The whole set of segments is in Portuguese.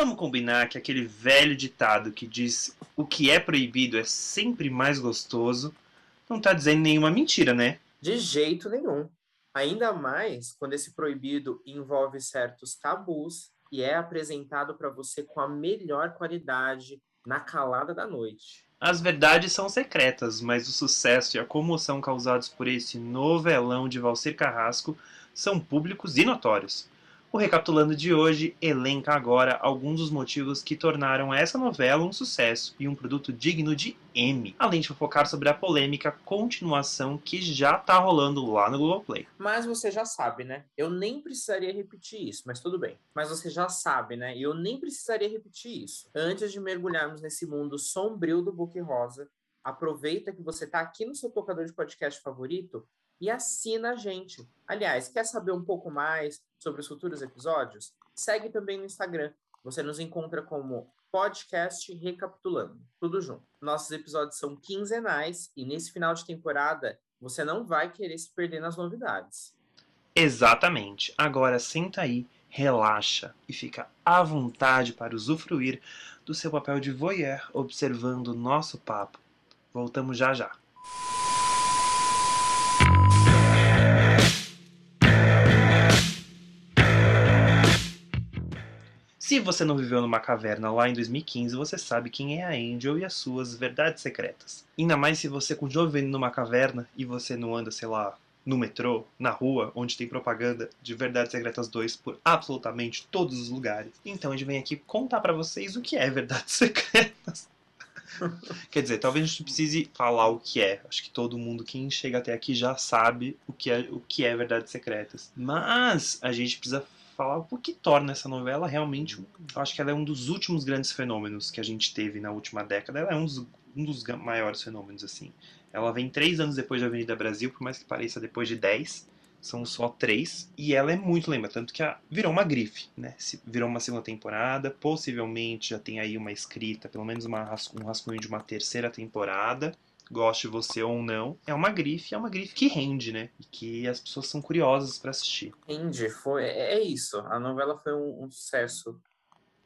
Vamos combinar que aquele velho ditado que diz o que é proibido é sempre mais gostoso não tá dizendo nenhuma mentira, né? De jeito nenhum. Ainda mais quando esse proibido envolve certos tabus e é apresentado para você com a melhor qualidade na calada da noite. As verdades são secretas, mas o sucesso e a comoção causados por esse novelão de Valcir Carrasco são públicos e notórios. O Recapitulando de hoje elenca agora alguns dos motivos que tornaram essa novela um sucesso e um produto digno de M, além de focar sobre a polêmica continuação que já tá rolando lá no Globoplay. Mas você já sabe, né? Eu nem precisaria repetir isso, mas tudo bem. Mas você já sabe, né? Eu nem precisaria repetir isso. Antes de mergulharmos nesse mundo sombrio do Book Rosa, aproveita que você tá aqui no seu tocador de podcast favorito e assina a gente. Aliás, quer saber um pouco mais sobre os futuros episódios? Segue também no Instagram. Você nos encontra como podcast Recapitulando, tudo junto. Nossos episódios são quinzenais e nesse final de temporada você não vai querer se perder nas novidades. Exatamente. Agora senta aí, relaxa e fica à vontade para usufruir do seu papel de voyeur observando o nosso papo. Voltamos já já. Se você não viveu numa caverna lá em 2015, você sabe quem é a Angel e as suas verdades secretas. Ainda mais se você continuou vivendo numa caverna e você não anda, sei lá, no metrô, na rua, onde tem propaganda de Verdades Secretas 2 por absolutamente todos os lugares. Então a gente vem aqui contar para vocês o que é Verdades Secretas. Quer dizer, talvez a gente precise falar o que é. Acho que todo mundo, quem chega até aqui, já sabe o que é, o que é Verdades Secretas. Mas a gente precisa falar o que torna essa novela realmente. Eu acho que ela é um dos últimos grandes fenômenos que a gente teve na última década. Ela é um dos, um dos maiores fenômenos, assim. Ela vem três anos depois da Avenida Brasil, por mais que pareça depois de dez. São só três. E ela é muito lembra, tanto que a, virou uma grife, né? Virou uma segunda temporada. Possivelmente já tem aí uma escrita, pelo menos uma, um rascunho de uma terceira temporada goste você ou não, é uma grife, é uma grife que rende, né? E que as pessoas são curiosas para assistir. Rende, foi, é, é isso. A novela foi um, um, sucesso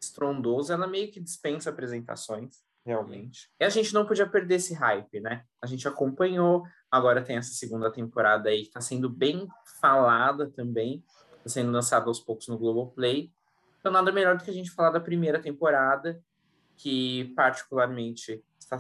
estrondoso, ela meio que dispensa apresentações, realmente. E a gente não podia perder esse hype, né? A gente acompanhou, agora tem essa segunda temporada aí que tá sendo bem falada também, tá sendo lançada aos poucos no Globoplay. Então nada melhor do que a gente falar da primeira temporada, que particularmente está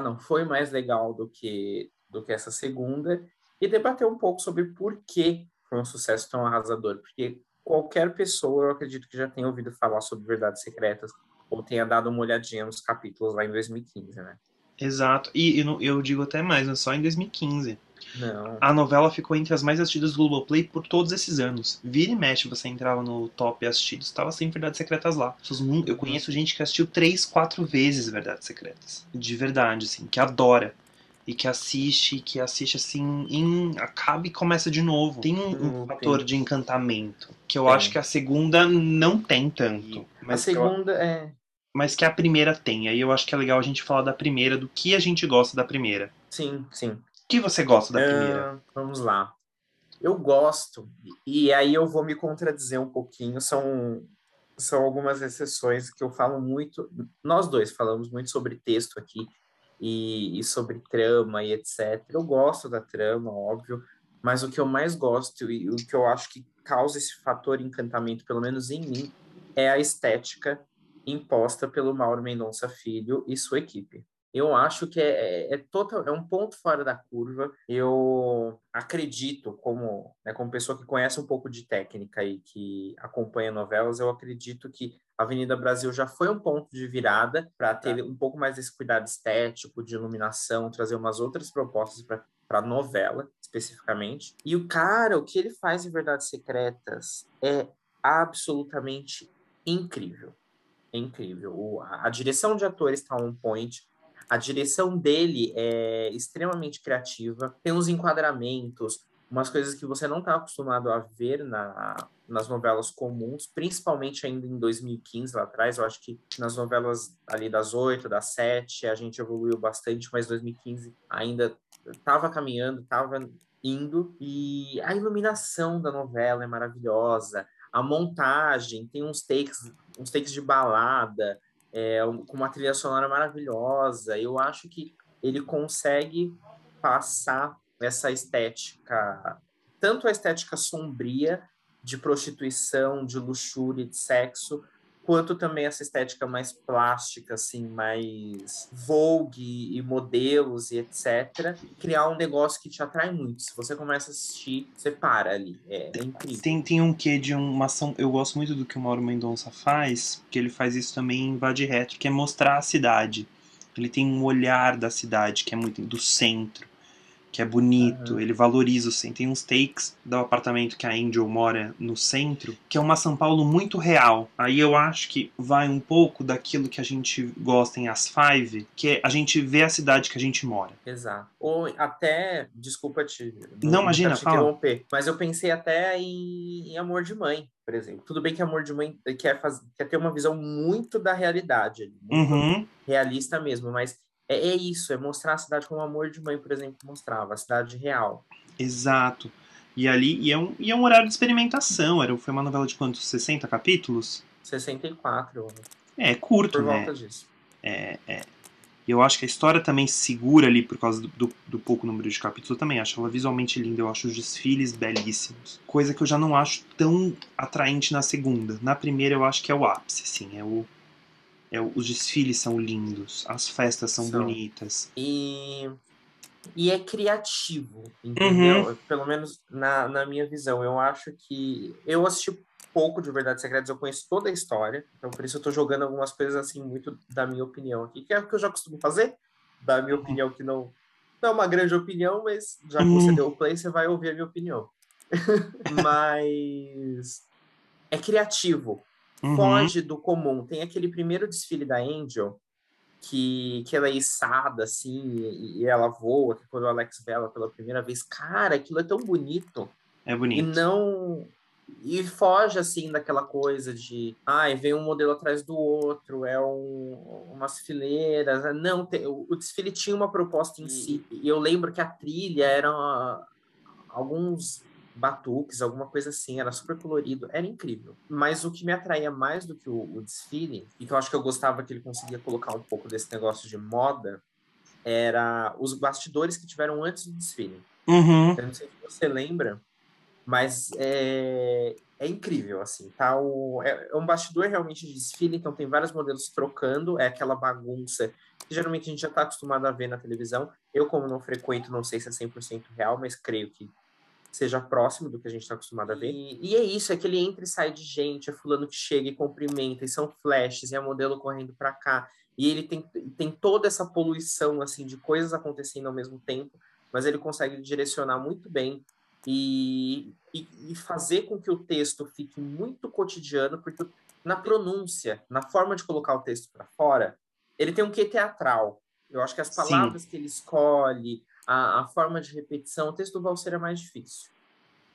não foi mais legal do que do que essa segunda e debater um pouco sobre por que foi um sucesso tão arrasador, porque qualquer pessoa, eu acredito que já tenha ouvido falar sobre Verdades Secretas ou tenha dado uma olhadinha nos capítulos lá em 2015, né? Exato. E eu, eu digo até mais, não é só em 2015. Não. A novela ficou entre as mais assistidas do Globoplay por todos esses anos. Vira e mexe, você entrava no top assistidos, estava sempre Verdades Secretas lá. Eu conheço gente que assistiu três, quatro vezes Verdades Secretas. De verdade, assim, que adora. E que assiste, que assiste assim, em, acaba e começa de novo. Tem um, um fator de encantamento. Que eu tem. acho que a segunda não tem tanto. Mas a segunda eu... é mas que a primeira tem. Aí eu acho que é legal a gente falar da primeira, do que a gente gosta da primeira. Sim, sim que você gosta da primeira? Uh, vamos lá. Eu gosto, e aí eu vou me contradizer um pouquinho, são, são algumas exceções que eu falo muito, nós dois falamos muito sobre texto aqui, e, e sobre trama e etc. Eu gosto da trama, óbvio, mas o que eu mais gosto e o que eu acho que causa esse fator encantamento, pelo menos em mim, é a estética imposta pelo Mauro Mendonça Filho e sua equipe eu acho que é, é, é, total, é um ponto fora da curva. Eu acredito, como, né, como pessoa que conhece um pouco de técnica e que acompanha novelas, eu acredito que a Avenida Brasil já foi um ponto de virada para ter tá. um pouco mais desse cuidado estético, de iluminação, trazer umas outras propostas para a novela, especificamente. E o cara, o que ele faz em Verdades Secretas é absolutamente incrível. É incrível. O, a, a direção de atores está on point a direção dele é extremamente criativa, tem uns enquadramentos, umas coisas que você não está acostumado a ver na, nas novelas comuns, principalmente ainda em 2015 lá atrás. Eu acho que nas novelas ali das oito, das sete, a gente evoluiu bastante, mas 2015 ainda estava caminhando, estava indo. E a iluminação da novela é maravilhosa, a montagem, tem uns takes uns takes de balada, é, com uma trilha sonora maravilhosa. Eu acho que ele consegue passar essa estética, tanto a estética sombria de prostituição, de luxúria, de sexo, quanto também essa estética mais plástica, assim, mais vogue e modelos e etc. Criar um negócio que te atrai muito. Se você começa a assistir, você para ali. É, é incrível. Tem, tem um quê de uma ação. Eu gosto muito do que o Mauro Mendonça faz, que ele faz isso também em Vade Retro, que é mostrar a cidade. Ele tem um olhar da cidade que é muito do centro que é bonito, uhum. ele valoriza o centro. Tem uns takes do apartamento que a Angel mora no centro, que é uma São Paulo muito real. Aí eu acho que vai um pouco daquilo que a gente gosta em As Five, que é a gente vê a cidade que a gente mora. Exato. Ou até, desculpa te. Não, não imagina, te fala. Mas eu pensei até em, em Amor de Mãe, por exemplo. Tudo bem que Amor de Mãe quer, quer ter uma visão muito da realidade, muito uhum. realista mesmo, mas é, é isso, é mostrar a cidade como amor de mãe, por exemplo, mostrava, a cidade real. Exato. E ali, e é um, e é um horário de experimentação, era, foi uma novela de quantos? 60 capítulos? 64. É, é curto, por né? volta disso. É, é. Eu acho que a história também segura ali por causa do, do, do, pouco número de capítulos. Eu também acho ela visualmente linda, eu acho os desfiles belíssimos. Coisa que eu já não acho tão atraente na segunda. Na primeira eu acho que é o ápice, sim. É o, é, os desfiles são lindos, as festas são, são. bonitas. E, e é criativo, entendeu? Uhum. Pelo menos na, na minha visão. Eu acho que. Eu assisti pouco de Verdades Secretas, eu conheço toda a história, então por isso eu tô jogando algumas coisas assim, muito da minha opinião aqui, que é o que eu já costumo fazer, da minha opinião, que não, não é uma grande opinião, mas já que você uhum. deu o play, você vai ouvir a minha opinião. mas é criativo uhum. foge do comum. Tem aquele primeiro desfile da Angel, que, que ela é içada, assim, e, e ela voa, que quando o Alex vê ela pela primeira vez, cara, aquilo é tão bonito. É bonito. E não... E foge, assim, daquela coisa de... Ai, vem um modelo atrás do outro, é um, umas fileiras... Não, tem, o, o desfile tinha uma proposta em si. E eu lembro que a trilha era... alguns batuques, alguma coisa assim, era super colorido, era incrível. Mas o que me atraía mais do que o, o, desfile, e que eu acho que eu gostava que ele conseguia colocar um pouco desse negócio de moda, era os bastidores que tiveram antes do desfile. Uhum. Eu não sei se você lembra, mas é, é incrível, assim, tá? O, é, é um bastidor realmente de desfile, então tem vários modelos trocando, é aquela bagunça que geralmente a gente já está acostumado a ver na televisão. Eu, como não frequento, não sei se é 100% real, mas creio que seja próximo do que a gente está acostumado a ver. E, e, é isso, é que ele entra e sai de gente, é fulano que chega e cumprimenta, e são flashes, e é modelo correndo para cá. E ele tem, tem toda essa poluição, assim, de coisas acontecendo ao mesmo tempo, mas ele consegue direcionar muito bem e, e, e fazer com que o texto fique muito cotidiano, porque na pronúncia, na forma de colocar o texto para fora, ele tem um quê teatral. Eu acho que as palavras Sim. que ele escolhe, a, a forma de repetição, o texto do Valser é mais difícil.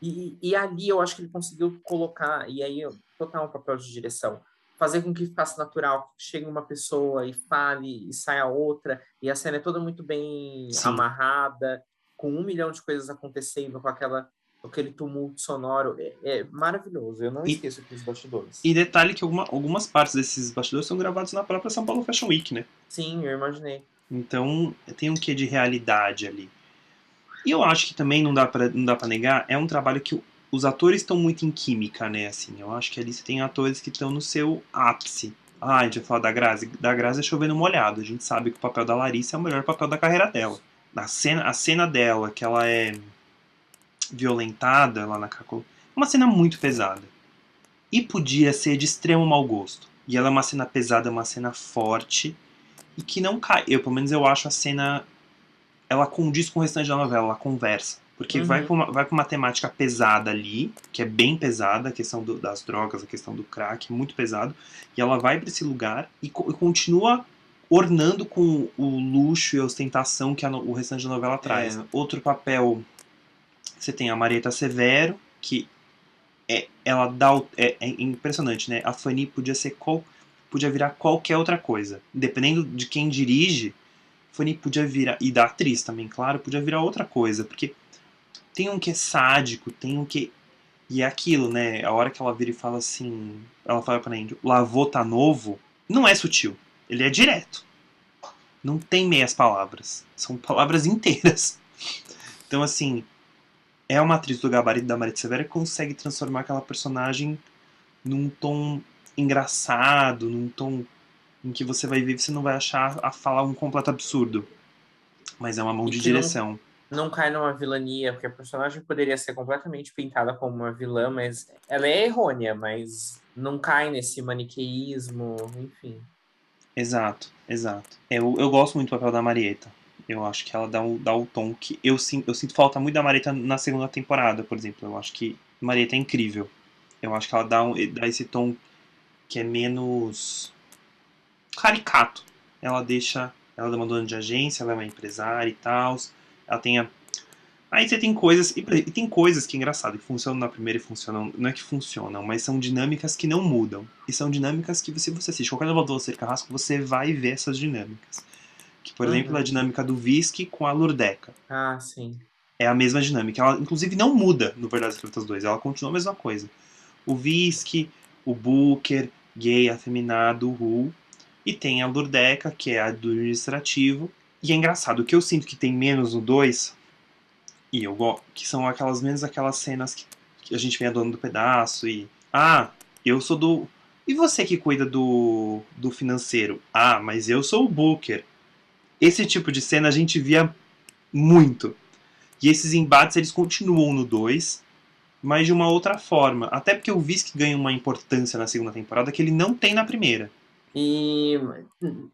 E, e ali eu acho que ele conseguiu colocar, e aí total um papel de direção, fazer com que ficasse natural, que chegue uma pessoa e fale e saia outra, e a cena é toda muito bem Sim. amarrada, com um milhão de coisas acontecendo, com aquela aquele tumulto sonoro, é, é maravilhoso. Eu não e, esqueço aqueles bastidores. E detalhe que alguma, algumas partes desses bastidores são gravados na própria São Paulo Fashion Week, né? Sim, eu imaginei. Então tem um quê de realidade ali. E eu acho que também não dá para não dá para negar, é um trabalho que os atores estão muito em química, né? Assim, eu acho que ali você tem atores que estão no seu ápice. Ah, a gente vai falar da Grazi. Da Grazi é chovendo molhado. A gente sabe que o papel da Larissa é o melhor papel da carreira dela. A cena, a cena dela, que ela é violentada lá na Caco, é uma cena muito pesada. E podia ser de extremo mau gosto. E ela é uma cena pesada, uma cena forte e que não cai. Eu, pelo menos, eu acho a cena. Ela condiz com o restante da novela, ela conversa. Porque uhum. vai, pra uma, vai pra uma temática pesada ali, que é bem pesada, a questão do, das drogas, a questão do crack, muito pesado. E ela vai para esse lugar e, co e, continua ornando com o luxo e a ostentação que a, o restante da novela traz. É. Outro papel, você tem a Marieta Severo, que é, ela dá o, é, é, impressionante, né? A Fanny podia ser qual, podia virar qualquer outra coisa. Dependendo de quem dirige, Fanny podia virar, e da atriz também, claro, podia virar outra coisa, porque tem um que é sádico, tem um que E é aquilo, né? A hora que ela vira e fala assim. Ela fala pra Angel, lavou tá novo, não é sutil. Ele é direto. Não tem meias palavras. São palavras inteiras. Então, assim, é uma atriz do gabarito da Maria Severa que consegue transformar aquela personagem num tom engraçado, num tom em que você vai ver você não vai achar a falar um completo absurdo. Mas é uma mão e de direção. Não não cai numa vilania, porque a personagem poderia ser completamente pintada como uma vilã, mas ela é errônea, mas não cai nesse maniqueísmo, enfim. Exato, exato. Eu, eu gosto muito do papel da Marieta. Eu acho que ela dá o, dá o tom que. Eu, eu sinto falta muito da Marieta na segunda temporada, por exemplo. Eu acho que Marieta é incrível. Eu acho que ela dá, um, dá esse tom que é menos caricato. Ela deixa. Ela é uma dona de agência, ela é uma empresária e tal ela tenha. Aí você tem coisas, e, tem coisas que é engraçado, que funcionam na primeira e funcionam, não é que funcionam, mas são dinâmicas que não mudam. E são dinâmicas que, se você assiste qualquer elevador ser carrasco, você vai ver essas dinâmicas. Que, por uhum. exemplo, a dinâmica do Whisky com a Lurdeca. Ah, sim. É a mesma dinâmica. Ela, inclusive, não muda no Verdades Secretas 2, ela continua a mesma coisa. O Whisky, o Booker, gay, afeminado, Ru. E tem a Lurdeca, que é a do administrativo, e é engraçado, o que eu sinto que tem menos no 2, e eu gosto, que são aquelas menos aquelas cenas que, que a gente vem a dona do pedaço e. Ah, eu sou do. E você que cuida do, do financeiro? Ah, mas eu sou o Booker. Esse tipo de cena a gente via muito. E esses embates eles continuam no 2, mas de uma outra forma. Até porque o Visc ganha uma importância na segunda temporada que ele não tem na primeira. E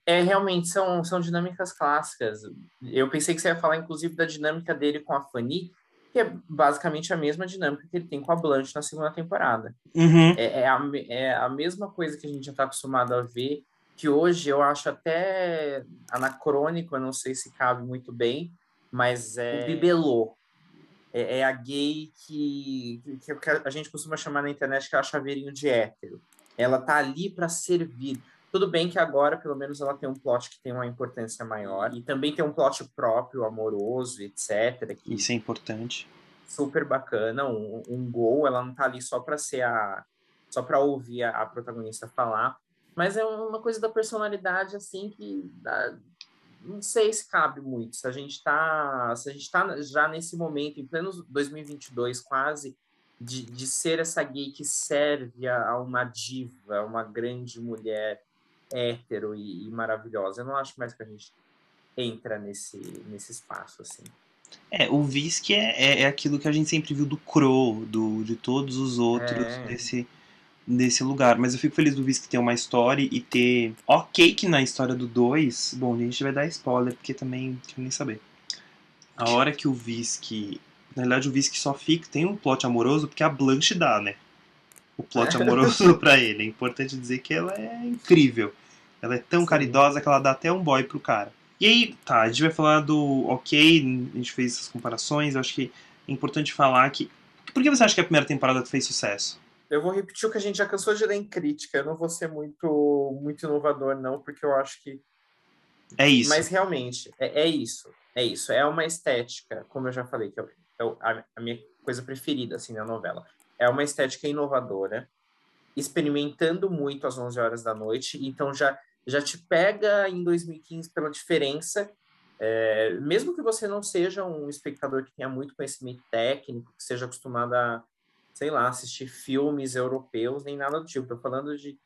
é realmente são, são dinâmicas clássicas. Eu pensei que você ia falar, inclusive, da dinâmica dele com a Fanny, que é basicamente a mesma dinâmica que ele tem com a Blanche na segunda temporada. Uhum. É, é, a, é a mesma coisa que a gente já está acostumado a ver, que hoje eu acho até anacrônico, eu não sei se cabe muito bem, mas é o bibelô. É, é a gay que, que, que a gente costuma chamar na internet que é a chaveirinho de hétero. Ela tá ali para servir tudo bem que agora, pelo menos, ela tem um plot que tem uma importância maior. E também tem um plot próprio, amoroso, etc. Isso é importante. Super bacana. Um, um gol, ela não tá ali só para ser a. só para ouvir a, a, protagonista falar. Mas é uma coisa da personalidade, assim, que. Dá, não sei se cabe muito. Se a gente tá. Se a gente tá já nesse momento, em pleno 2022, quase. De, de ser essa gay que serve a, a uma diva, uma grande mulher, hétero e, e, maravilhosa. Eu não acho mais que a gente entra nesse, nesse espaço, assim. É, o Visc é, é, é, aquilo que a gente sempre viu do Crow, do, de todos os outros é. desse, nesse lugar. Mas eu fico feliz do Visc ter uma história e ter. Ok, que na história do 2. Bom, a gente vai dar spoiler, porque também quero nem saber. A hora que o Visc. Na verdade, o Visc só fica. Tem um plot amoroso porque a Blanche dá, né? o plot amoroso para ele. É importante dizer que ela é incrível. Ela é tão Sim. caridosa que ela dá até um boy pro cara. E aí, tá, a gente vai falar do ok, a gente fez essas comparações, eu acho que é importante falar que. Por que você acha que a primeira temporada fez sucesso? Eu vou repetir o que a gente já cansou de ler em crítica. Eu não vou ser muito, muito inovador, não, porque eu acho que. É isso. Mas realmente, é, é isso. É isso. É uma estética, como eu já falei, que é, a, a minha coisa preferida assim, na novela é uma estética inovadora, experimentando muito às 11 horas da noite, então já, já te pega em 2015 pela diferença, é, mesmo que você não seja um espectador que tenha muito conhecimento técnico, que seja acostumado a, sei lá, assistir filmes europeus, nem nada do tipo, estou falando de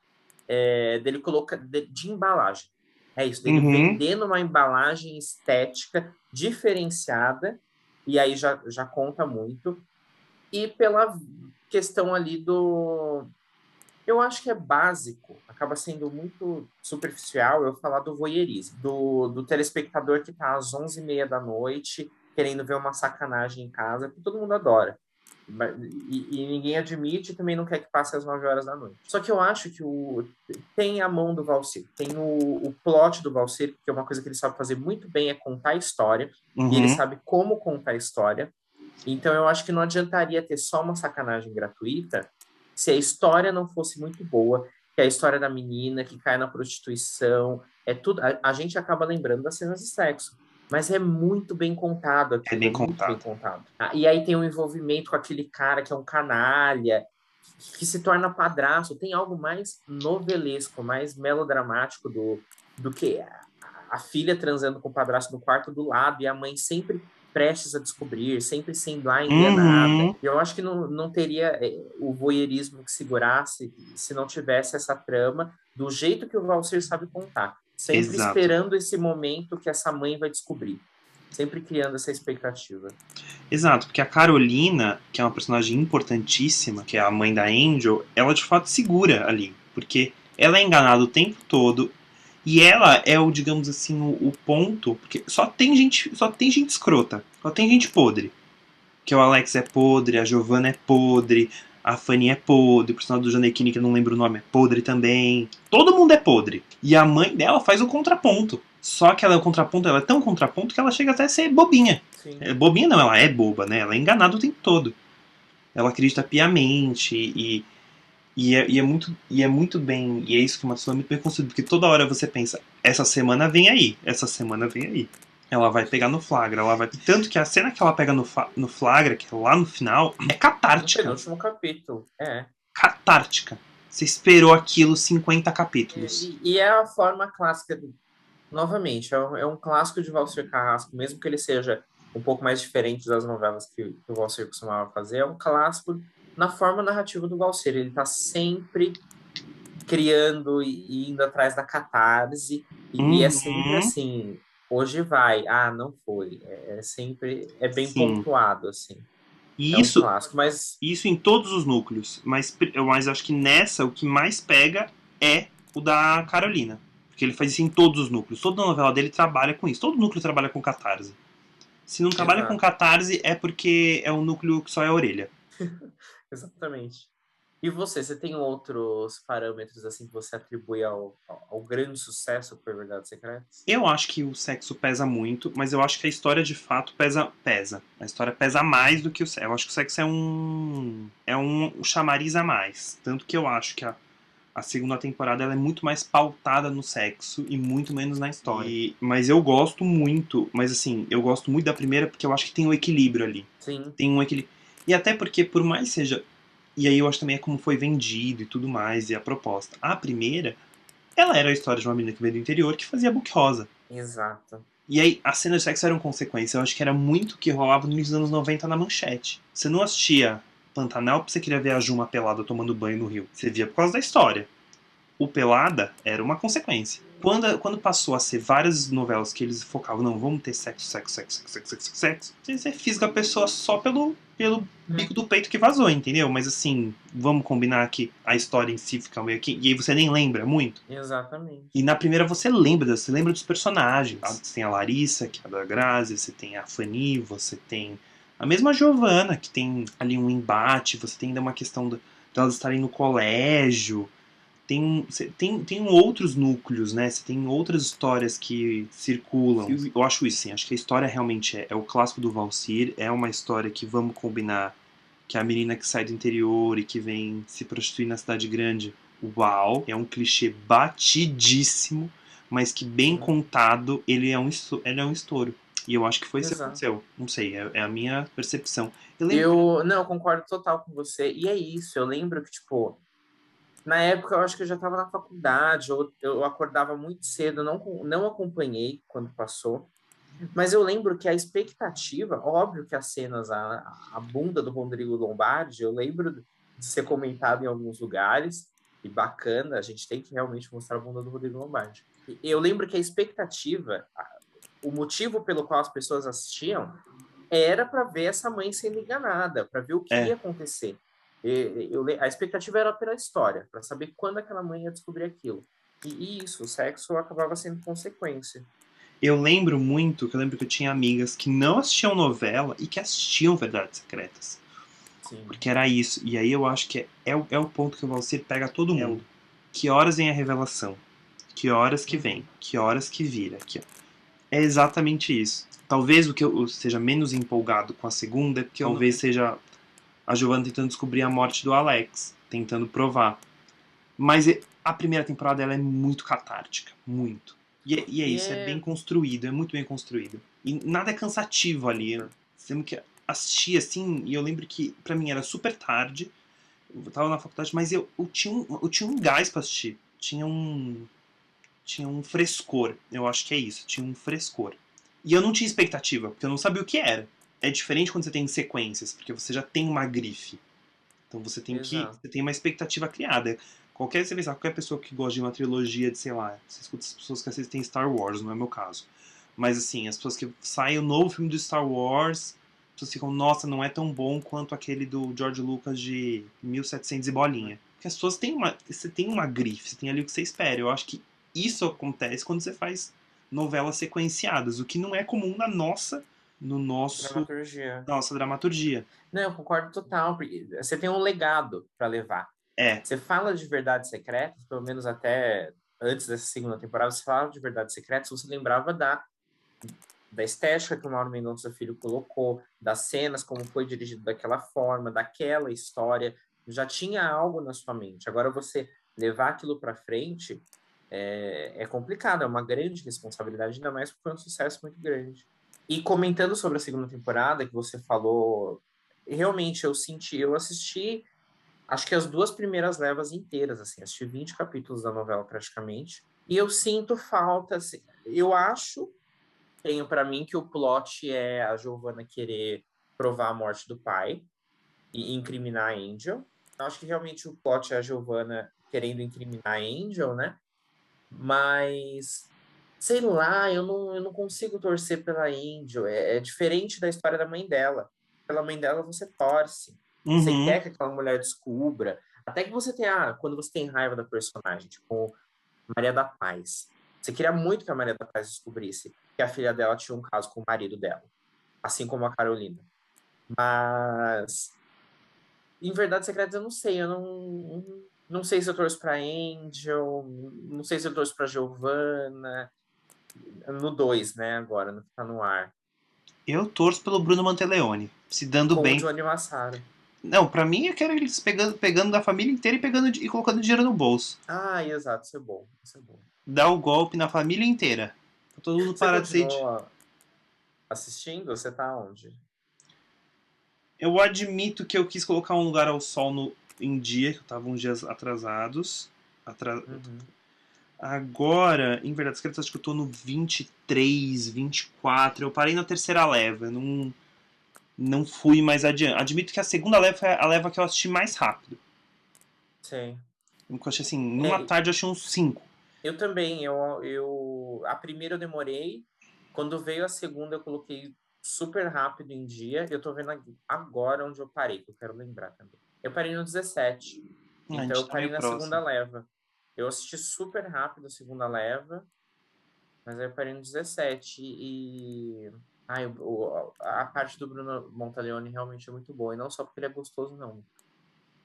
é, dele colocar de, de, embalagem. É isso, dele uhum. vendendo uma embalagem estética diferenciada, e aí já, já conta muito, e pela questão ali do. Eu acho que é básico, acaba sendo muito superficial eu falar do voyeurismo, do, do telespectador que está às 11h30 da noite querendo ver uma sacanagem em casa, que todo mundo adora. E, e, ninguém admite e também não quer que passe às 9 horas da noite. Só que eu acho que o, tem a mão do Valsir, tem o, o plot do Valsir, que é uma coisa que ele sabe fazer muito bem, é contar a história, uhum. e ele sabe como contar a história. Então eu acho que não adiantaria ter só uma sacanagem gratuita se a história não fosse muito boa, que é a história da menina que cai na prostituição, é tudo. A, a gente acaba lembrando das cenas de sexo. Mas é muito bem contado aqui. É bem muito contado. bem contado. Ah, e aí tem um envolvimento com aquele cara que é um canalha, que se torna padrasto. Tem algo mais novelesco, mais melodramático do, do que a, a filha transando com o padrasto no quarto do lado e a mãe sempre prestes a descobrir, sempre sendo lá enganada. Uhum. Eu acho que não, não teria eh, o voyeurismo que segurasse se não tivesse essa trama do jeito que o Valser sabe contar. Sempre Exato. esperando esse momento que essa mãe vai descobrir. Sempre criando essa expectativa. Exato, porque a Carolina, que é uma personagem importantíssima, que é a mãe da Angel, ela de fato segura ali. Porque ela é enganada o tempo todo. E ela é o, digamos assim, o, o ponto. Porque só tem gente. Só tem gente escrota. Só tem gente podre. Que o Alex é podre, a Giovanna é podre, a Fanny é podre, o personagem do Janequine, que eu não lembro o nome, é podre também. Todo mundo é podre. E a mãe dela faz o contraponto. Só que ela é o contraponto, ela é tão contraponto que ela chega até a ser bobinha. É, bobinha não, ela é boba, né? Ela é enganada o tempo todo. Ela acredita piamente e, e, é, e é muito, e é muito bem. E é isso que uma pessoa é muito bem construída, porque toda hora você pensa, essa semana vem aí, essa semana vem aí. Ela vai pegar no flagra, ela vai. Tanto que a cena que ela pega no, fa- no flagra, que é lá no final, é No catártica. penúltimo capítulo. É. Catártica. Você esperou aquilo 50 capítulos. E, e é a forma clássica. do- Novamente, é um, é um clássico de Valser Carrasco, mesmo que ele seja um pouco mais diferente das novelas que, que o Valser costumava fazer, é um clássico na forma narrativa do Valser. Ele está sempre criando e, indo atrás da catarse, e, e é Uhum. sempre assim. Hoje vai, ah, não foi. É, é sempre, é bem Sim. pontuado, assim. E é isso, um clássico, mas Isso em todos os núcleos. Mas eu mas acho que nessa o que mais pega é o da Carolina. Porque ele faz isso em todos os núcleos. Toda novela dele trabalha com isso. Todo núcleo trabalha com catarse. Se não trabalha Exato. com catarse é porque é um núcleo que só é a orelha. Exatamente. E você, você tem outros parâmetros assim que você atribui ao, ao, grande sucesso por Verdades Secretas? Eu acho que o sexo pesa muito, mas eu acho que a história de fato pesa. pesa. A história pesa mais do que o sexo. Eu acho que o sexo é um. é um chamariz a mais. Tanto que eu acho que a, a segunda temporada ela é muito mais pautada no sexo e muito menos na história. E- mas eu gosto muito, mas assim, eu gosto muito da primeira porque eu acho que tem um equilíbrio ali. Sim, Tem um equilíbrio. E até porque, por mais seja. E aí eu acho também é como foi vendido e tudo mais, e a proposta. A primeira, ela era a história de uma menina que veio do interior que fazia book rosa. exato. E aí, as cenas de sexo eram consequência. Eu acho que era muito o que rolava no início dos anos 90 na manchete. Você não assistia Pantanal porque você queria ver a Juma pelada tomando banho no rio. Você via por causa da história. O Pelada era uma consequência. Quando, quando passou a ser várias novelas que eles focavam, não, vamos ter sexo, sexo, sexo, sexo, sexo, sexo, sexo, você, fisga a pessoa só pelo, pelo bico do peito que vazou, entendeu? Mas assim, vamos combinar que a história em si fica meio aqui. E aí você nem lembra muito. Exatamente. E na primeira você lembra, você lembra dos personagens. Ah, Você tem a Larissa, que é a da Grazi, você tem a Fanny, você tem a mesma Giovanna, que tem ali um embate, você tem ainda uma questão de elas estarem no colégio. Tem, tem, tem outros núcleos, né? Você tem outras histórias que circulam. Eu, acho isso, sim. Acho que a história realmente é, é o clássico do Valsir. É uma história que, vamos combinar, que é a menina que sai do interior e que vem se prostituir na cidade grande. Uau! É um clichê batidíssimo, mas que bem contado, ele é um, ele é um estouro. E eu acho que foi isso que aconteceu. Não sei, é, é a minha percepção. Eu lembro Eu, não, eu concordo total com você. E é isso, eu lembro que, tipo, na época eu acho que eu já estava na faculdade, eu, eu acordava muito cedo, não, não acompanhei quando passou. Mas eu lembro que a expectativa, óbvio que as cenas, a, a bunda do Rodrigo Lombardi, eu lembro de ser comentado em alguns lugares, e bacana, a gente tem que realmente mostrar a bunda do Rodrigo Lombardi. Eu lembro que a expectativa, o motivo pelo qual as pessoas assistiam era para ver essa mãe sendo enganada, para ver o que É. ia acontecer. E- eu a expectativa era pela história, para saber quando aquela mãe ia descobrir aquilo. E, e isso, o sexo acabava sendo consequência. Eu lembro muito que eu lembro que eu tinha amigas que não assistiam novela e que assistiam Verdades Secretas. Sim. Porque era isso. E aí eu acho que é, é, o- é o ponto que o Valsir pega todo É o- mundo. Que horas vem a revelação? Que horas que vem? Que horas que vira? Que... É exatamente isso. Talvez o que eu seja menos empolgado com a segunda é porque talvez seja a Giovanna tentando descobrir a morte do Alex, tentando provar. Mas a primeira temporada ela é muito catártica, muito. E, é, e é isso, é... é... bem construído, é muito bem construído. E nada é cansativo ali. Sendo que assisti assim, e eu lembro que para mim era super tarde, eu tava na faculdade, mas eu, eu, tinha, um, eu tinha um gás pra assistir. Tinha um. Tinha um frescor. Eu acho que é isso, tinha um frescor. E eu não tinha expectativa, porque eu não sabia o que era. É diferente quando você tem sequências, porque você já tem uma grife. Então você tem Exato. que. Você tem uma expectativa criada. Qualquer, você pensar, qualquer pessoa que gosta de uma trilogia de, sei lá, você escuta as pessoas que assistem Star Wars, não é meu caso. Mas assim, as pessoas que saem o novo filme do Star Wars, as pessoas ficam, nossa, não é tão bom quanto aquele do George Lucas de 1700 e bolinha. Porque as pessoas têm uma. Você tem uma grife, você tem ali o que você espera. Eu acho que isso acontece quando você faz novelas sequenciadas, o que não é comum na nossa no nosso dramaturgia. nossa dramaturgia. Não, eu concordo total, porque você tem um legado para levar. É. Você fala de verdades secretas, pelo menos até antes dessa segunda temporada, você falava de verdades secretas, você lembrava da da estética que o Mauro Mendonça Filho colocou, das cenas, como foi dirigido daquela forma, daquela história, já tinha algo na sua mente. Agora você levar aquilo para frente é, é complicado, é uma grande responsabilidade, ainda mais porque foi um sucesso muito grande. E comentando sobre a segunda temporada, que você falou, realmente eu senti, eu assisti, acho que as duas primeiras levas inteiras, assim, assisti 20 capítulos da novela praticamente, e eu sinto falta, assim, eu acho, tenho para mim que o plot é a Giovanna querer provar a morte do pai e incriminar a Angel. Eu acho que realmente o plot é a Giovanna querendo incriminar a Angel, né? Mas sei lá, eu não, eu não consigo torcer pela Angel. É, é, diferente da história da mãe dela. Pela mãe dela você torce. Uhum. Você quer que aquela mulher descubra. Até que você tenha, ah, quando você tem raiva da personagem, tipo Maria da Paz. Você queria muito que a Maria da Paz descobrisse que a filha dela tinha um caso com o marido dela. Assim como a Carolina. Mas. Em Verdade Secreta, eu não sei. Eu não. Não sei se eu torço pra Angel. Não sei se eu torço pra Giovanna no 2, né, agora, no tá no ar. Eu torço pelo Bruno Manteleone, se dando Com bem. o Johnny Massaro. Não, para mim eu quero eles pegando, pegando da família inteira e pegando e colocando dinheiro no bolso. Ah, exato, isso é bom, isso é bom. Dá o golpe na família inteira. Todo mundo para de ser. Assistindo? Você tá onde? Eu admito que eu quis colocar um lugar ao sol no, em dia, que eu tava uns dias atrasados. Atra... Uhum. Agora, em verdade, acho que eu tô no 23, 24. Eu parei na terceira leva. Eu não, não fui mais adiante. Admito que a segunda leva foi a leva que eu assisti mais rápido. Sim. Eu achei assim, numa é, tarde eu achei uns 5. Eu também. Eu, eu, a primeira eu demorei. Quando veio a segunda, eu coloquei super rápido em dia. Eu tô vendo agora onde eu parei, que eu quero lembrar também. Eu parei no 17. Ah, então eu tá parei na próximo. segunda leva. Eu assisti super rápido a segunda leva, mas aí eu parei no 17 e. Ai, o, a parte do Bruno Montaleone realmente é muito boa. E não só porque ele é gostoso, não.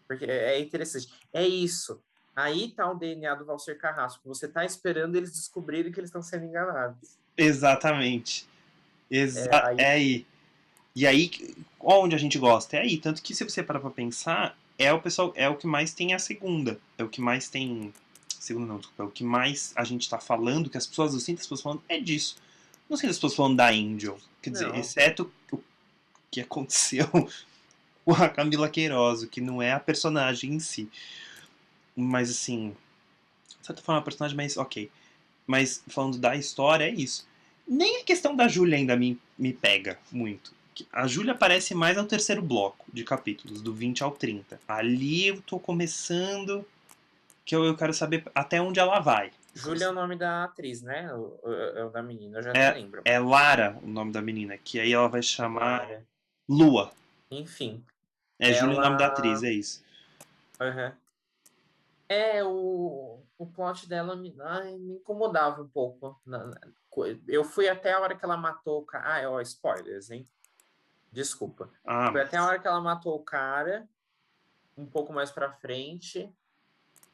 Porque é, é interessante. É isso. Aí tá o DNA do Valser Carrasco. Você tá esperando eles descobrirem que eles estão sendo enganados. Exatamente. Exa é, aí. é aí. E aí, onde a gente gosta? É aí. Tanto que se você parar pra pensar, é o pessoal, é o que mais tem a segunda. É o que mais tem segundo não, desculpa, é o que mais a gente tá falando, que as pessoas, eu sinto as pessoas falando, é disso. Não sinto as pessoas falando da Angel. Quer dizer, não. exceto o que aconteceu com a Camila Queiroz, que não é a personagem em si. Mas assim, de certa forma, a personagem, mas ok. Mas falando da história, é isso. Nem a questão da Júlia ainda me, me pega muito. A Júlia aparece mais no terceiro bloco de capítulos, do 20 ao 30. Ali eu tô começando que eu, eu quero saber até onde ela vai. Júlia é o nome da atriz, né? É o da menina, eu já é, não lembro. É Lara o nome da menina, que aí ela vai chamar Lara. Lua. Enfim. É ela... Júlia o nome da atriz, é isso. Uhum. É, o, o plot dela me, ai, me incomodava um pouco. Eu fui até a hora que ela matou o cara. Ah, é, ó, spoilers, hein? Desculpa. Ah, Foi até a hora que ela matou o cara, um pouco mais pra frente.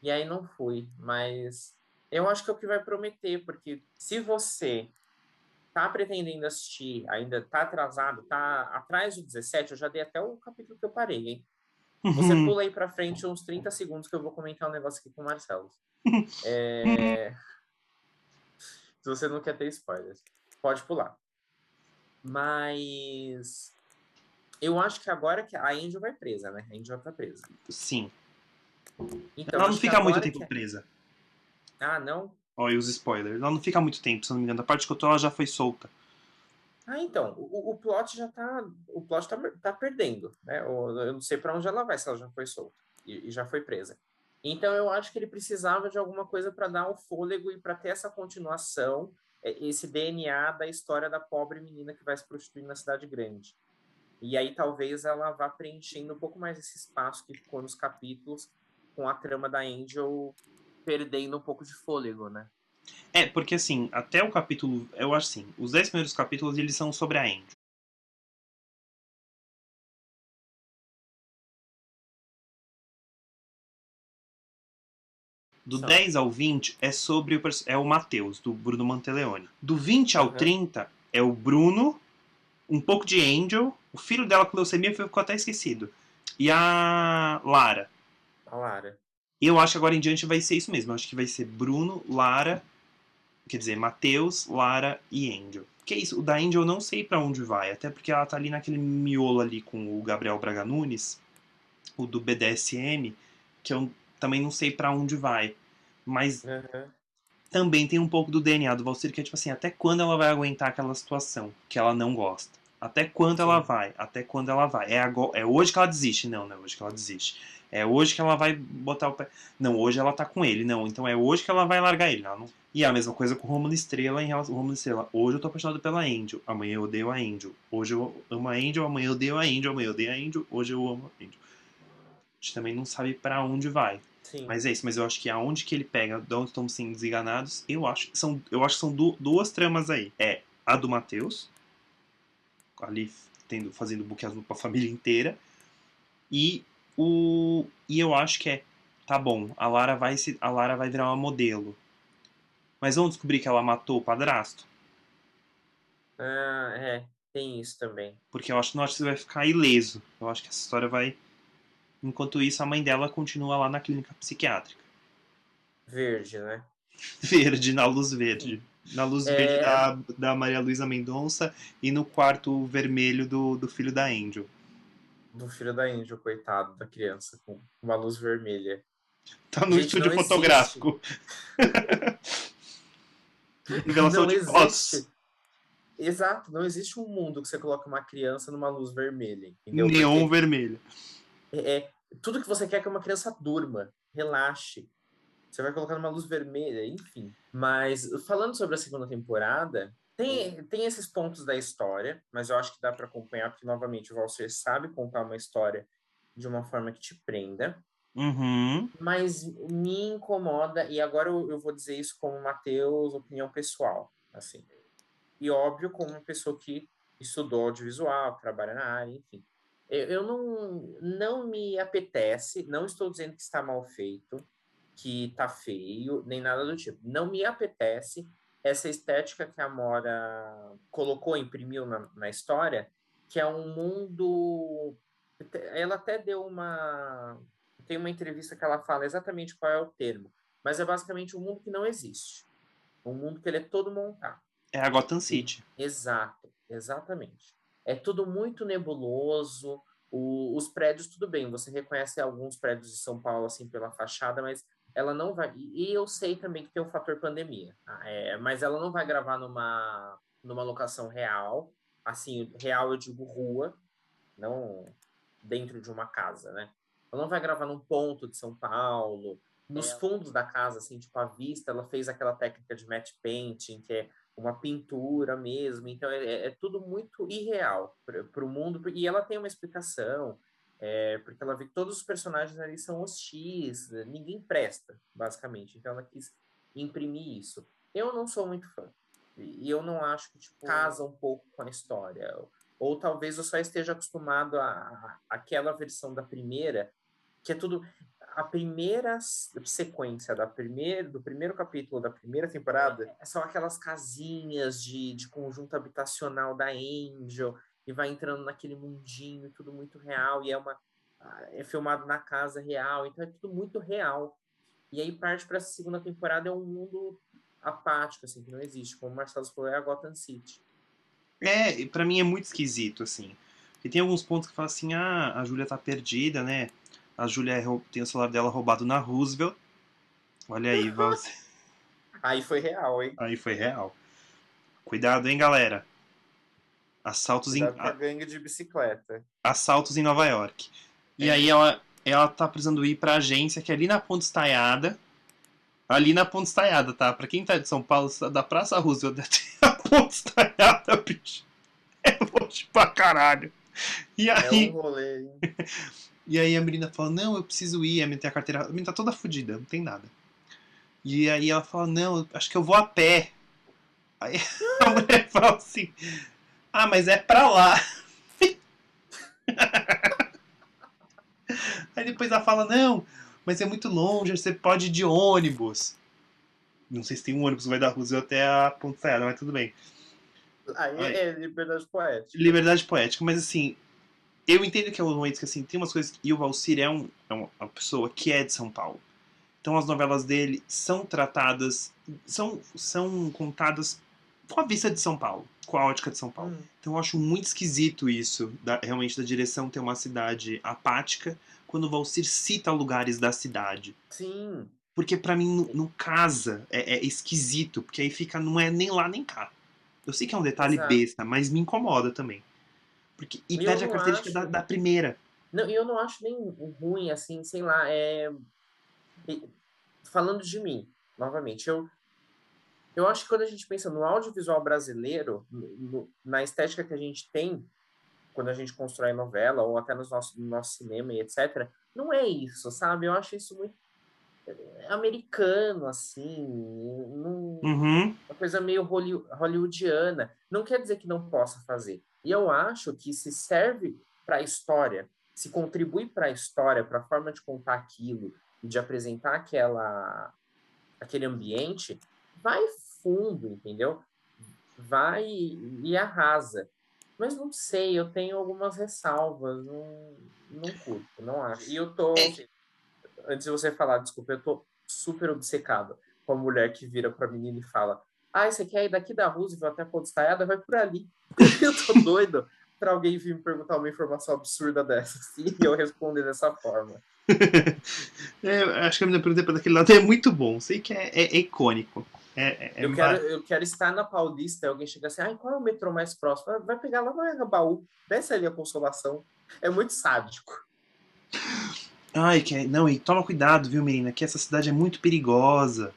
E aí não fui, mas eu acho que é o que vai prometer, porque se você tá pretendendo assistir, ainda tá atrasado, tá atrás do 17, eu já dei até o capítulo que eu parei, hein? Você uhum. pula aí pra frente uns 30 segundos que eu vou comentar um negócio aqui com o Marcelo. É... Se você não quer ter spoilers, pode pular. Mas eu acho que agora que a Angel vai presa, né? A Angel tá presa. Sim. Então, ela não fica muito tempo que- presa. Ah, não? Olha os spoilers. Ela não fica muito tempo, se não me engano. A parte que eu tô, ela já foi solta. Ah, então, o, o plot já tá. O plot tá, tá perdendo, né? Eu não sei pra onde ela vai, se ela já foi solta e, e já foi presa. Então eu acho que ele precisava de alguma coisa para dar o fôlego e para ter essa continuação, é, esse DNA da história da pobre menina que vai se prostituir na cidade grande. E aí talvez ela vá preenchendo um pouco mais esse espaço que ficou nos capítulos com a trama da Angel perdendo um pouco de fôlego, né? É, porque assim, até o capítulo. Eu acho assim, os 10 primeiros capítulos eles são sobre a Angel. Do Só. 10 ao 20 é sobre o, é o Matheus, do Bruno Manteleone. Do 20 ao Uhum. 30 é o Bruno, um pouco de Angel, o filho dela com leucemia ficou até esquecido. E a Lara. A Lara. E eu acho que agora em diante vai ser isso mesmo. Eu acho que vai ser Bruno, Lara, quer dizer, Matheus, Lara e Angel. Que é isso, o da Angel eu não sei pra onde vai, até porque ela tá ali naquele miolo ali com o Gabriel Braga Nunes, o do BDSM, que eu também não sei pra onde vai. Mas Uhum. também tem um pouco do DNA do Valkyrie, que é tipo assim, até quando ela vai aguentar aquela situação que ela não gosta? Até quando ela Sim. vai? Até quando ela vai? É, agora, é hoje que ela desiste? Não, não é hoje que ela desiste. É hoje que ela vai botar o pé. Não, hoje ela tá com ele. Não, então é hoje que ela vai largar ele. Ela não- E é a mesma coisa com o Romulo Estrela em relação ao Romulo Estrela. Hoje eu tô apaixonado pela Angel. Amanhã eu odeio a Angel. Hoje eu amo a Angel. Amanhã eu odeio a Angel. Amanhã eu odeio a Angel. Hoje eu amo a Angel. A gente também não sabe pra onde vai. Sim. Mas é isso, mas eu acho que aonde que ele pega, de onde estão sendo desenganados, eu acho, são, eu acho que são du- duas tramas aí. É a do Matheus, ali tendo, fazendo buque azul pra família inteira, e o. E eu acho que é, tá bom, a Lara vai se. A Lara vai virar uma modelo. Mas vamos descobrir que ela matou o padrasto? Ah, é, tem isso também. Porque eu acho que não acho que vai ficar ileso. Eu acho que essa história vai. Enquanto isso, a mãe dela continua lá na clínica psiquiátrica. Verde, né? verde, na luz verde. Na luz É. verde da, da Maria Luísa Mendonça e no quarto vermelho do, do filho da Angel. Do filho da Angel, coitado da criança, com uma luz vermelha. Tá no Gente, estúdio fotográfico. Revelação de existe. fotos. Exato, não existe um mundo que você coloca uma criança numa luz vermelha. Entendeu? Neon Porque vermelho. É, é- tudo que você quer é que uma criança durma, relaxe. Você vai colocar numa luz vermelha, enfim. Mas falando sobre a segunda temporada, tem, tem esses pontos da história, mas eu acho que dá para acompanhar, porque novamente o Valser sabe contar uma história de uma forma que te prenda. Uhum. mas me incomoda, e agora eu, eu vou dizer isso como Matheus, opinião pessoal, assim. E óbvio, como uma pessoa que estudou audiovisual, trabalha na área, enfim. Eu, eu não, não me apetece, não estou dizendo que está mal feito, que está feio, nem nada do tipo. Não me apetece essa estética que a Mora colocou, imprimiu na, na história, que é um mundo. Ela até deu uma tem uma entrevista que ela fala exatamente qual é o termo, mas é basicamente um mundo que não existe. Um mundo que ele é todo montado. É a Gotham City. Exato, exatamente. É tudo muito nebuloso. o- os prédios, tudo bem, você reconhece alguns prédios de São Paulo assim pela fachada, mas ela não vai. E eu sei também que tem o fator pandemia, tá? é, mas ela não vai gravar numa, numa locação real. Assim, real eu digo rua, não dentro de uma casa, né? Ela não vai gravar num ponto de São Paulo. Nos É. fundos da casa, assim, tipo, à vista, ela fez aquela técnica de matte painting, que é uma pintura mesmo. Então, é, é tudo muito irreal para o mundo. E ela tem uma explicação, é, porque ela vê que todos os personagens ali são hostis, ninguém presta, basicamente. Então, ela quis imprimir isso. Eu não sou muito fã. E eu não acho que tipo, casa um pouco com a história. Ou talvez eu só esteja acostumado a, a aquela versão da primeira, que é tudo a primeira sequência da primeira, do primeiro capítulo da primeira temporada são aquelas casinhas de, de conjunto habitacional da Angel e vai entrando naquele mundinho, tudo muito real e é uma é filmado na casa real, então é tudo muito real. E aí parte para essa segunda temporada é um mundo apático, assim, que não existe. Como o Marcelo falou, é a Gotham City. É, pra mim é muito esquisito, assim. E tem alguns pontos que falam assim, ah, a Júlia tá perdida, né? A Júlia é tem o celular dela roubado na Roosevelt. Olha aí, você. Aí foi real, hein? Aí foi real. Cuidado, hein, galera. Assaltos Cuidado em. com a gangue de bicicleta. Assaltos em Nova York. E É. aí ela, ela tá precisando ir pra agência que é ali na Ponte Estaiada. Ali na Ponte Estaiada, tá? Pra quem tá de São Paulo, da Praça Roosevelt até a Ponte Estaiada, bicho. É longe pra caralho. E É aí, um rolê, hein? e aí a menina fala, não, eu preciso ir, a menina tem a carteira. A menina tá toda fodida, não tem nada. E aí ela fala, não, acho que eu vou a pé. Aí a mulher fala assim, ah, mas é pra lá. Aí depois ela fala, não, mas é muito longe, você pode ir de ônibus. Não sei se tem um ônibus que vai da Roosevelt até a Ponte Estaiada, mas tudo bem. Aí Ai. é liberdade poética. Liberdade poética, mas assim, eu entendo que é um momento que assim, tem umas coisas. E o Valcir é, um, é uma uma pessoa que é de São Paulo. Então as novelas dele são tratadas, são, são contadas com a vista de São Paulo, com a ótica de São Paulo. Hum. Então eu acho muito esquisito isso, da- realmente da direção ter uma cidade apática, quando o Valcir cita lugares da cidade. Sim. Porque pra mim não, não casa, é, é esquisito, porque aí fica, não é nem lá nem cá. Eu sei que é um detalhe Exato. besta, mas me incomoda também. Porque, e Eu perde a característica acho. da, da primeira. Não, e eu não acho nem ruim, assim, sei lá, é... Falando de mim, novamente, eu, eu acho que quando a gente pensa no audiovisual brasileiro, no- na estética que a gente tem, quando a gente constrói novela, ou até nos nossos, no nosso cinema e etc., não é isso, sabe? Eu acho isso muito é, americano, assim, Uhum. uma coisa meio holly- hollywoodiana. Não quer dizer que não possa fazer. E eu acho que se serve para a história, se contribui para a história, para a forma de contar aquilo de apresentar aquela aquele ambiente, vai fundo, entendeu? Vai e arrasa. Mas não sei, eu tenho algumas ressalvas, não, não curto, não acho. E eu tô, É. antes de você falar, desculpa, eu tô super obcecado com a mulher que vira pra menina e fala: Ah, você quer ir daqui da Roosevelt até a Ponte Estaiada? Vai por ali. Eu tô doido pra alguém vir me perguntar uma informação absurda dessa, assim, e eu responder dessa forma. É, eu acho que a minha pergunta daquele lado é muito bom. Sei que é, é- é icônico. É, é- é Eu quero, eu quero estar na Paulista e alguém chega assim: Ai, qual é o metrô mais próximo? Ah, Vai pegar lá no Anhangabaú, desce ali a Consolação. É muito sádico. Ai, que é- não, e toma cuidado, viu, menina, que essa cidade é muito perigosa.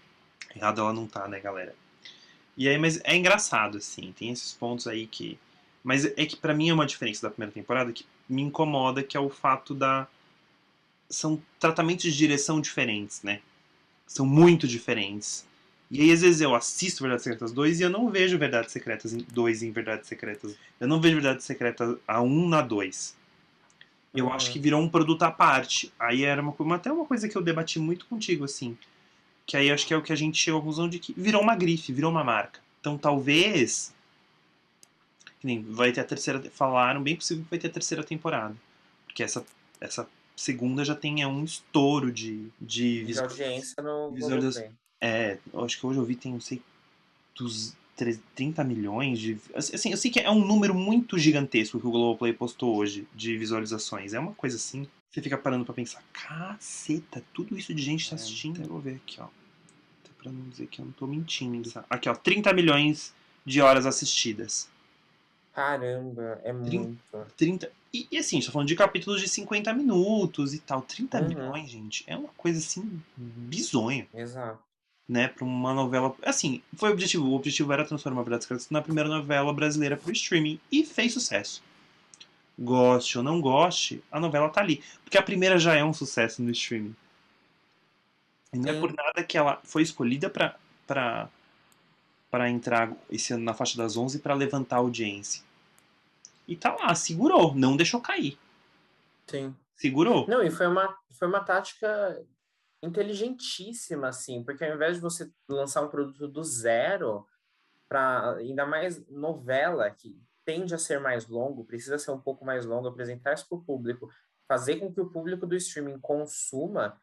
Errado ela não tá, né, galera? E aí, mas é engraçado, assim, tem esses pontos aí que. Mas é que pra mim é uma diferença da primeira temporada que me incomoda, que é o fato da. São tratamentos de direção diferentes, né? São muito diferentes. E aí, às vezes, eu assisto Verdades Secretas 2 e eu não vejo Verdades Secretas 2 em Verdades Secretas. Eu não vejo Verdades Secretas a 1 na 2. Eu Uhum. acho que virou um produto à parte. Aí era uma, até uma coisa que eu debati muito contigo, assim. Que aí acho que é o que a gente chegou à conclusão de que virou uma grife, virou uma marca. Então talvez. Que nem vai ter a terceira. Falaram bem possível que vai ter a terceira temporada. Porque essa, essa segunda já tem é, um estouro de, de De visual- É, eu acho que hoje eu vi tem, não sei, dos tre- 30 milhões de. Assim, eu sei que é um número muito gigantesco que o Globoplay postou hoje de visualizações. É uma coisa assim. Você fica parando pra pensar, caceta, tudo isso de gente tá É. assistindo. Eu vou ver aqui, ó. Até pra não dizer que eu não tô mentindo. Aqui, ó, 30 milhões de horas assistidas. Caramba, é muito. 30. E, e assim, a gente tá falando de capítulos de 50 minutos e tal. 30 Uhum. milhões, gente, é uma coisa assim, bizonha. Exato. Né, para uma novela. Assim, foi o objetivo. O objetivo era transformar Verdades Secretas na primeira novela brasileira pro streaming e fez sucesso. Goste ou não goste, a novela tá ali. Porque a primeira já é um sucesso no streaming. E não é Sim. por nada que ela foi escolhida pra, pra, pra entrar esse ano na faixa das 11 pra levantar a audiência. E tá lá, segurou, não deixou cair. Sim. Segurou. Não, e foi uma, foi uma tática inteligentíssima, assim, porque ao invés de você lançar um produto do zero, para ainda mais novela, que tende a ser mais longo, precisa ser um pouco mais longo, apresentar isso para o público, fazer com que o público do streaming consuma,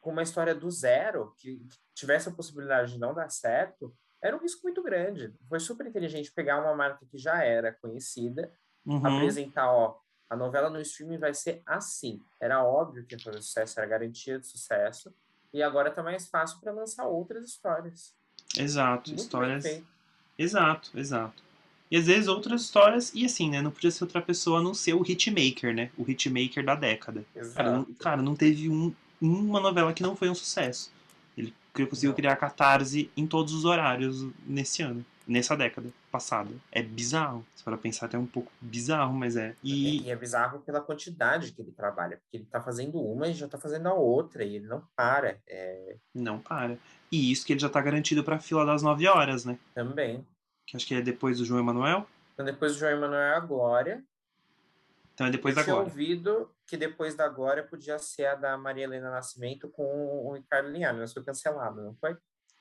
com uma história do zero, que, que tivesse a possibilidade de não dar certo, era um risco muito grande. Foi super inteligente pegar uma marca que já era conhecida, uhum. apresentar, ó, a novela no streaming vai ser assim. Era óbvio que ia fazer sucesso, era garantia de sucesso. E agora tá mais fácil para lançar outras histórias. Exato, muito histórias. Exato, exato. E às vezes outras histórias, e assim, né? Não podia ser outra pessoa a não ser o hitmaker, né? O hitmaker da década. Exato. Cara, não, cara, não teve um, uma novela que não foi um sucesso. Ele conseguiu não. criar catarse em todos os horários nesse ano nessa década passada. É bizarro. Se for pensar, até um pouco bizarro, mas é. E... e... é bizarro pela quantidade que ele trabalha, porque ele tá fazendo uma e já tá fazendo a outra, e ele não para. É... Não para. E isso que ele já tá garantido pra fila das nove horas, né? Também. Que acho que é depois do João Emanuel. Então, depois do João Emanuel é a Glória. Então é depois eu da Glória. Eu ouvido que depois da Glória podia ser a da Maria Helena Nascimento com o Ricardo Linhares, mas foi cancelado, não foi?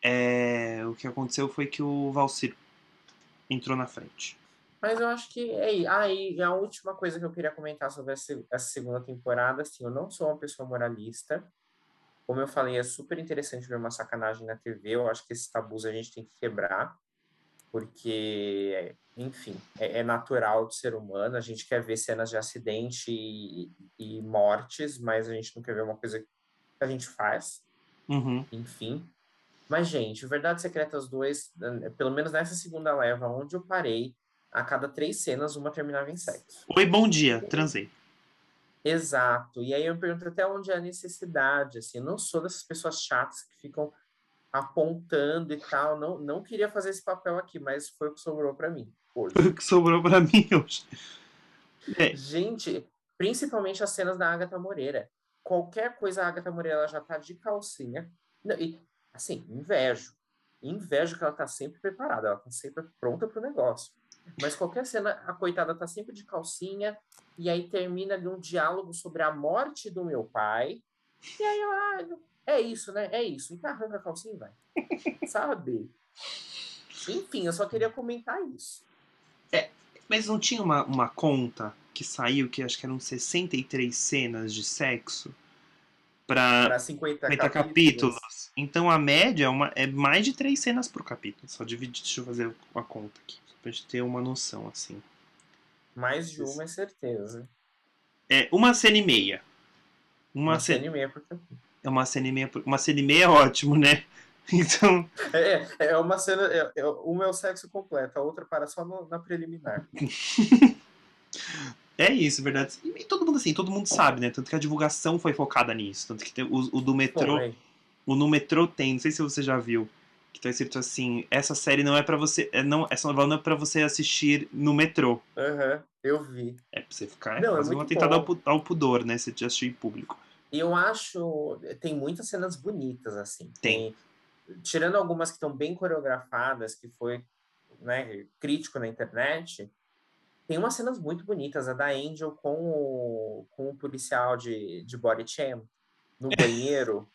É, o que aconteceu foi que o Valcir entrou na frente. Mas eu acho que é aí ah, a última coisa que eu queria comentar sobre essa, essa segunda temporada, assim, eu não sou uma pessoa moralista. Como eu falei, é super interessante ver uma sacanagem na TV. Eu acho que esses tabus a gente tem que quebrar, porque, enfim, é, é natural do ser humano. A gente quer ver cenas de acidente e, e mortes, mas a gente não quer ver uma coisa que a gente faz. Uhum. Enfim. Mas, gente, o Verdades Secretas 2, pelo menos nessa segunda leva, onde eu parei, a cada três cenas, uma terminava em sexo. Oi, bom dia, transei. Exato. E aí eu me pergunto até onde é a necessidade, assim, eu não sou dessas pessoas chatas que ficam apontando e tal, não, não queria fazer esse papel aqui, mas foi o que sobrou para mim hoje. Foi o que sobrou para mim hoje. É. Gente, principalmente as cenas da Agatha Moreira. Qualquer coisa a Agatha Moreira ela já tá de calcinha. Não, e assim, invejo. Invejo que ela tá sempre preparada, ela tá sempre pronta pro negócio. Mas qualquer cena, a coitada tá sempre de calcinha, e aí termina ali um diálogo sobre a morte do meu pai. E aí ela, ah, é isso, né? É isso. Então arranca a calcinha e vai. Sabe? Enfim, eu só queria comentar isso. É, mas não tinha uma, uma conta que saiu, que acho que eram 63 cenas de sexo? Para 50, 50 capítulos. capítulos. Então a média é, uma, é mais de três cenas por capítulo. Só dividir, deixa eu fazer uma conta aqui, pra gente ter uma noção assim. Mais de uma é certeza. É uma cena e meia. Uma, uma cena, cena e meia por capítulo. É uma cena e meia por... Uma cena e meia é ótimo, né? Então. É, é uma cena. É, é, uma é o sexo completo, a outra para só no, na preliminar. É isso, verdade. E todo mundo assim, todo mundo sabe, né? Tanto que a divulgação foi focada nisso. Tanto que tem, o, o do metrô. Foi. O no metrô tem, não sei se você já viu. Que tá escrito assim, essa série não é para você. É, não, essa novela não é pra você assistir no metrô. Aham, uhum, eu vi. É pra você ficar. Não, é, é um atentado ao, ao, pudor, né? Se te assistir em público. Eu acho. Tem muitas cenas bonitas, assim. Tem. tem tirando algumas que estão bem coreografadas, que foi né, crítico na internet tem umas cenas muito bonitas, a da Angel com o, com o policial de, de body cham no banheiro.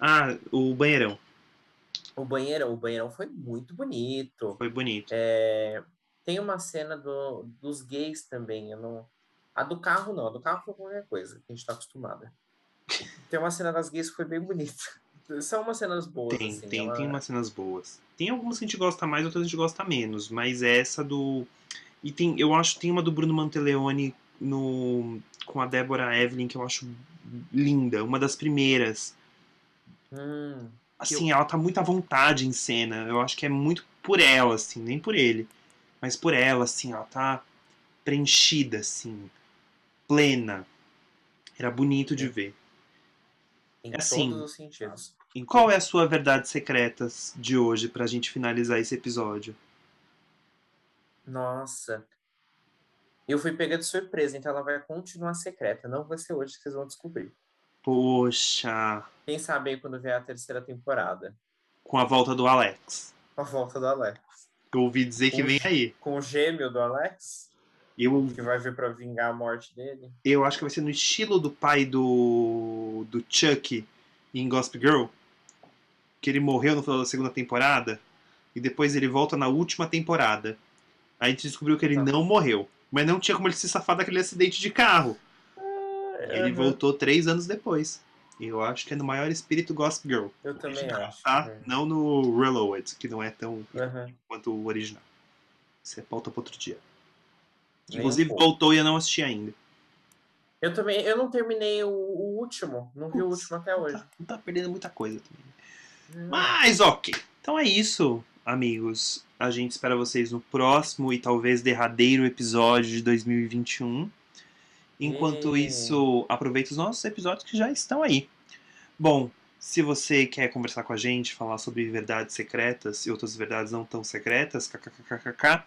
ah, o banheirão. O banheirão, o banheirão foi muito bonito. Foi bonito. É, tem uma cena do, dos gays também, eu não... A do carro não, a do carro foi qualquer coisa, que a gente tá acostumada. Tem uma cena das gays que foi bem bonita. São umas cenas boas. Tem, assim, tem, ela... tem umas cenas boas. Tem algumas que a gente gosta mais, outras a gente gosta menos. Mas essa do. E tem, eu acho tem uma do Bruno Manteleone no, com a Débora Evelyn que eu acho linda, uma das primeiras. Hum, assim, eu... ela tá muito à vontade em cena. Eu acho que é muito por ela, assim, nem por ele. Mas por ela, assim, ela tá preenchida, assim, plena. Era bonito de ver. Em assim, todos os sentidos. Em qual é a sua verdade secreta de hoje pra gente finalizar esse episódio? Nossa. Eu fui pega de surpresa, então ela vai continuar secreta. Não vai ser hoje que vocês vão descobrir. Poxa. Quem sabe aí quando vier a terceira temporada. Com a volta do Alex. Com a volta do Alex. Eu ouvi dizer com que vem aí. Com o gêmeo do Alex? Eu, que vai vir para vingar a morte dele? Eu acho que vai ser no estilo do pai do, do Chuck em Gossip Girl. Que ele morreu no final da segunda temporada. E depois ele volta na última temporada. Aí a gente descobriu que ele tá. não morreu. Mas não tinha como ele se safar daquele acidente de carro. Ah, ele uhum. voltou três anos depois. Eu acho que é no maior espírito Gossip Girl. Eu também original, acho. Tá? é. Não no Reload, que não é tão quanto o original. Isso é pauta para outro dia. Um Inclusive, voltou e eu não assisti ainda. Eu também, eu não terminei o, o último, não vi o Putz, último até hoje. Tá, não tá perdendo muita coisa também. Hum. Mas ok. Então é isso, amigos. A gente espera vocês no próximo e talvez derradeiro episódio de 2021. Enquanto Yay. isso, aproveita os nossos episódios que já estão aí. Bom, se você quer conversar com a gente, falar sobre verdades secretas e outras verdades não tão secretas, kkkk,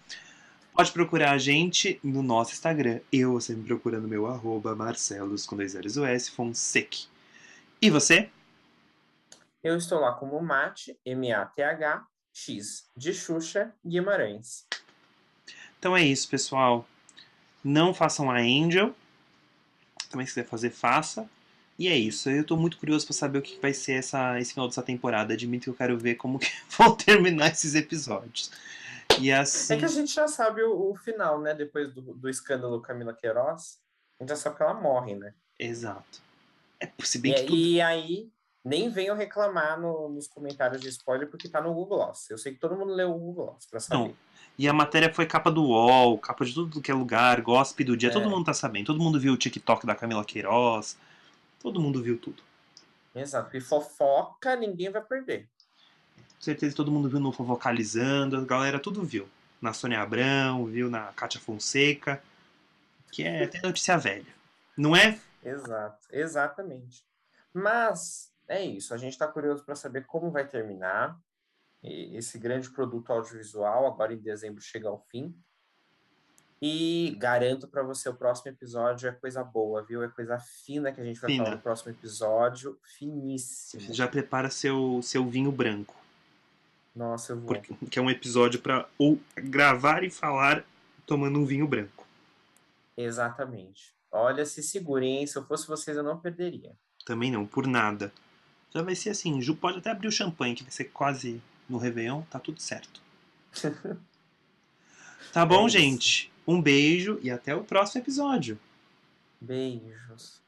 pode procurar a gente no nosso Instagram. Eu, você me procura no meu arroba Marcelos com dois L's o S, Fonseca. E você? Eu estou lá como Mate, M-A-T-H, X, de Xuxa, Guimarães. Então é isso, pessoal. Não façam a Angel. Também se quiser fazer, faça. E é isso. Eu tô muito curioso pra saber o que vai ser essa, esse final dessa temporada. Admito que eu quero ver como que vão terminar esses episódios. E assim. É que a gente já sabe o, o final, né? Depois do, do escândalo Camila Queiroz, a gente já sabe que ela morre, né? Exato. É se E, bem que tudo. e aí, nem venham reclamar no- nos comentários de spoiler, porque tá no Google Gloss. Eu sei que todo mundo leu o Google Gloss pra saber. Não. E a matéria foi capa do UOL, capa de tudo que é lugar, gossip do dia. É. Todo mundo tá sabendo. Todo mundo viu o TikTok da Camila Queiroz. Todo mundo viu tudo. Exato. E fofoca, ninguém vai perder. Com certeza todo mundo viu no Fofocalizando, a galera tudo viu. Na Sônia Abrão, viu na Kátia Fonseca, que é até notícia velha. Não é? Exato, exatamente. Mas é isso, a gente está curioso para saber como vai terminar esse grande produto audiovisual. Agora em dezembro chega ao fim. E garanto para você, o próximo episódio é coisa boa, viu? É coisa fina que a gente vai Fina. falar no próximo episódio. Finíssimo. Já prepara seu, seu vinho branco, Nossa, eu vou. porque, que é um episódio pra ou gravar e falar tomando um vinho branco. Exatamente. Olha, se segurem, hein? Se eu fosse vocês, eu não perderia. Também não, por nada. Já vai ser assim, Ju pode até abrir o champanhe, que vai ser quase no Réveillon, tá tudo certo. Tá bom, É gente? Um beijo e até o próximo episódio. Beijos.